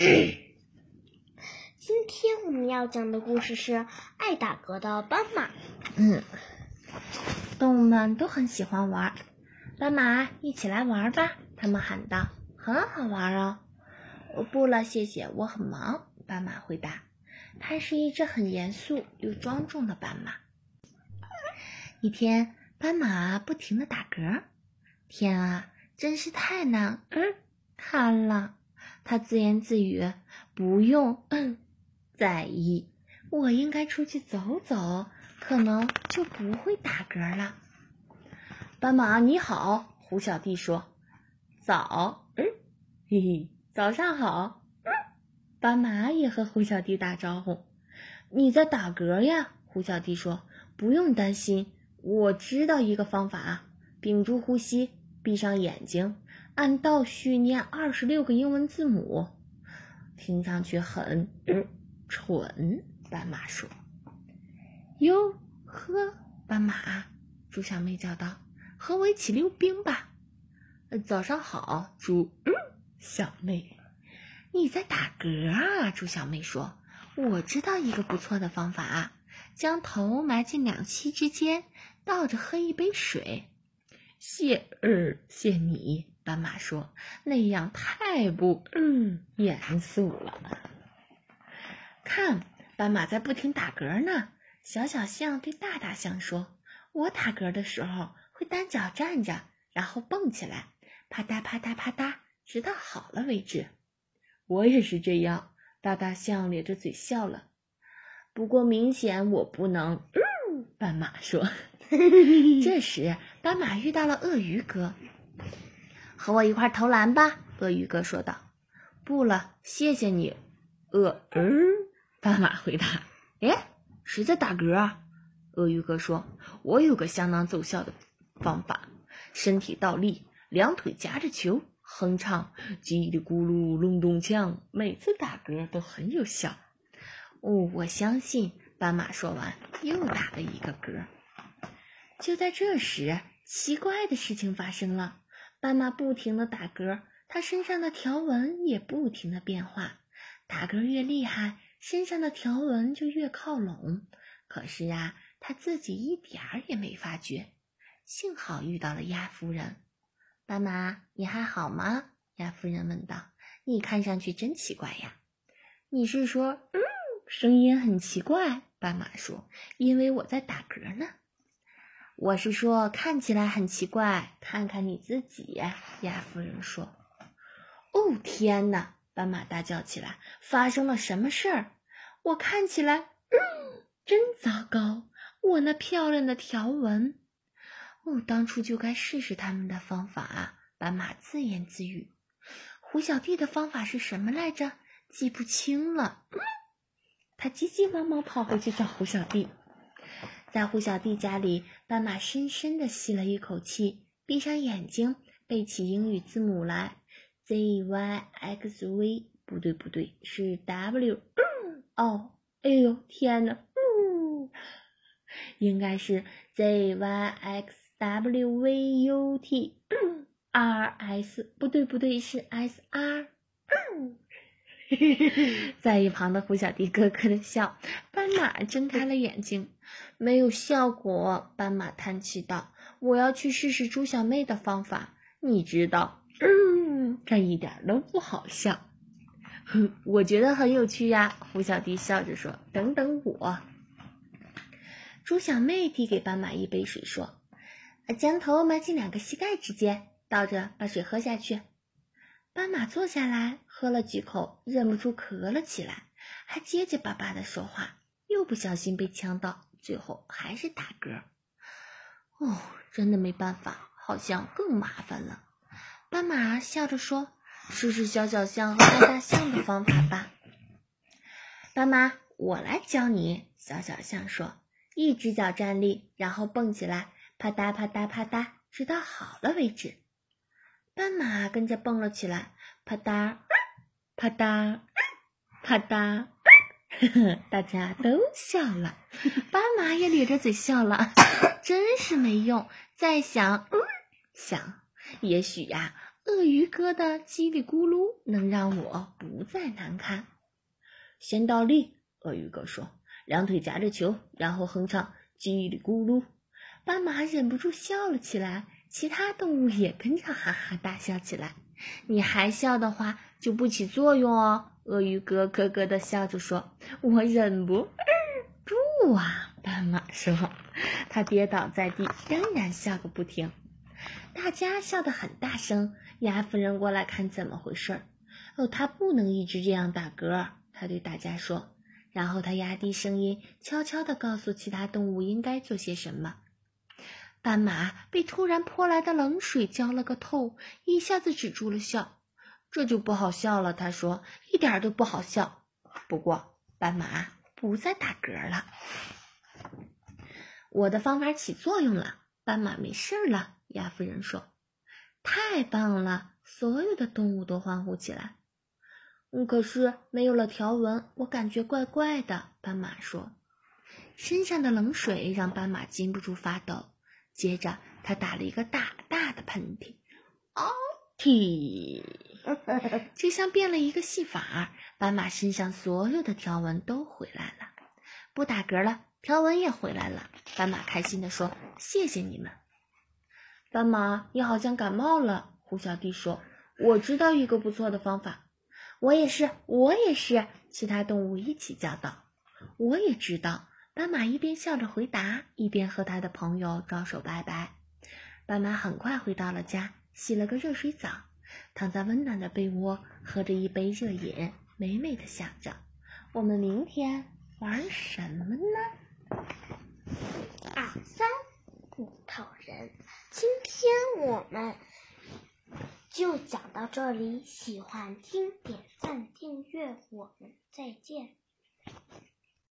今天我们要讲的故事是爱打嗝的斑马。嗯，动物们都很喜欢玩，斑马一起来玩吧！他们喊道：“很好玩哦。”不了，谢谢，我很忙。斑马回答。它是一只很严肃又庄重的斑马。一天，斑马不停的打嗝。天啊，真是太难嗯看了。他自言自语：“不用在意，我应该出去走走，可能就不会打嗝了。”斑马你好，胡小弟说：“早，嗯，嘿嘿，早上好。”斑马也和胡小弟打招呼：“你在打嗝呀？”胡小弟说：“不用担心，我知道一个方法，屏住呼吸，闭上眼睛，按倒序念二十六个英文字母。”听上去很蠢，斑马说。“哟呵，斑马！”猪小妹叫道，“和我一起溜冰吧。”“早上好，猪小妹。”你在打嗝啊？猪小妹说：“我知道一个不错的方法，将头埋进两膝之间，倒着喝一杯水。”谢儿，谢你。斑马说：“那样太不嗯严肃了。”看，斑马在不停打嗝呢。小小象对大大象说：“我打嗝的时候会单脚站着，然后蹦起来，啪嗒啪嗒啪嗒，直到好了为止。”我也是这样，大大象咧着嘴笑了。不过明显我不能，斑马说。这时，斑马遇到了鳄鱼哥，和我一块投篮吧。鳄鱼哥说道。不了，谢谢你。鳄嗯，斑马回答。哎，谁在打嗝啊？鳄鱼哥说。我有个相当奏效的方法，身体倒立，两腿夹着球。哼唱叽里咕噜隆咚锵，每次打嗝都很有效。哦，我相信。斑马说完，又打了一个嗝。就在这时，奇怪的事情发生了。斑马不停的打嗝，它身上的条纹也不停的变化。打嗝越厉害，身上的条纹就越靠拢。可是啊，它自己一点儿也没发觉。幸好遇到了鸭夫人。斑马，你还好吗？鸭夫人问道。你看上去真奇怪呀。你是说，嗯，声音很奇怪？斑马说。因为我在打嗝呢。我是说，看起来很奇怪。看看你自己。鸭夫人说。哦，天哪！斑马大叫起来。发生了什么事儿？我看起来，真糟糕。我那漂亮的条纹。我当初就该试试他们的方法啊！斑马自言自语。胡小弟的方法是什么来着？记不清了。他急急忙忙跑回去找胡小弟。在胡小弟家里，斑马深深的吸了一口气，闭上眼睛，背起英语字母来：z y x v。不对，不对，是 w。哦，哎呦，天哪！应该是 z y x。W V U T R S 不对不对是 S R，在一旁的胡小弟咯咯的笑。斑马睁开了眼睛，没有效果。斑马叹气道：“我要去试试猪小妹的方法。你知道，嗯，这一点都不好笑。我觉得很有趣呀。”胡小弟笑着说：“等等我。”猪小妹递给斑马一杯水，说。将头埋进两个膝盖之间，倒着把水喝下去。斑马坐下来，喝了几口，忍不住咳了起来，还结结巴巴的说话，又不小心被呛到，最后还是打嗝。哦，真的没办法，好像更麻烦了。斑马笑着说：“试试小小象和大大象的方法吧。”斑马，我来教你。小小象说：“一只脚站立，然后蹦起来。”啪嗒啪嗒啪嗒，直到好了为止。斑马跟着蹦了起来，啪嗒啪嗒啪嗒，大家都笑了，斑马也咧着嘴笑了。真是没用，再想想，也许呀，鳄鱼哥的叽里咕噜能让我不再难堪。先倒立，鳄鱼哥说，两腿夹着球，然后哼唱叽里咕噜。斑马忍不住笑了起来，其他动物也跟着哈哈大笑起来。你还笑的话，就不起作用哦。鳄鱼哥咯咯的笑着说：“我忍不住啊。”斑马说：“他跌倒在地，仍然笑个不停。”大家笑得很大声。鸭夫人过来看怎么回事儿。哦，他不能一直这样打嗝。他对大家说。然后他压低声音，悄悄地告诉其他动物应该做些什么。斑马被突然泼来的冷水浇了个透，一下子止住了笑。这就不好笑了，他说，一点都不好笑。不过，斑马不再打嗝了。我的方法起作用了，斑马没事了。鸭夫人说：“太棒了！”所有的动物都欢呼起来。可是没有了条纹，我感觉怪怪的。斑马说：“身上的冷水让斑马禁不住发抖。”接着，他打了一个大大的喷嚏。哦，嚏！就像变了一个戏法，斑马身上所有的条纹都回来了，不打嗝了，条纹也回来了。斑马开心地说：“谢谢你们。”斑马，你好像感冒了。胡小弟说：“我知道一个不错的方法。”我也是，我也是。其他动物一起叫道：“我也知道。”斑马一边笑着回答，一边和他的朋友招手拜拜。斑马很快回到了家，洗了个热水澡。躺在温暖的被窝，喝着一杯热饮，美美的想着：我们明天玩什么呢？二三木头人，今天我们就讲到这里。喜欢听，点赞订阅，我们再见。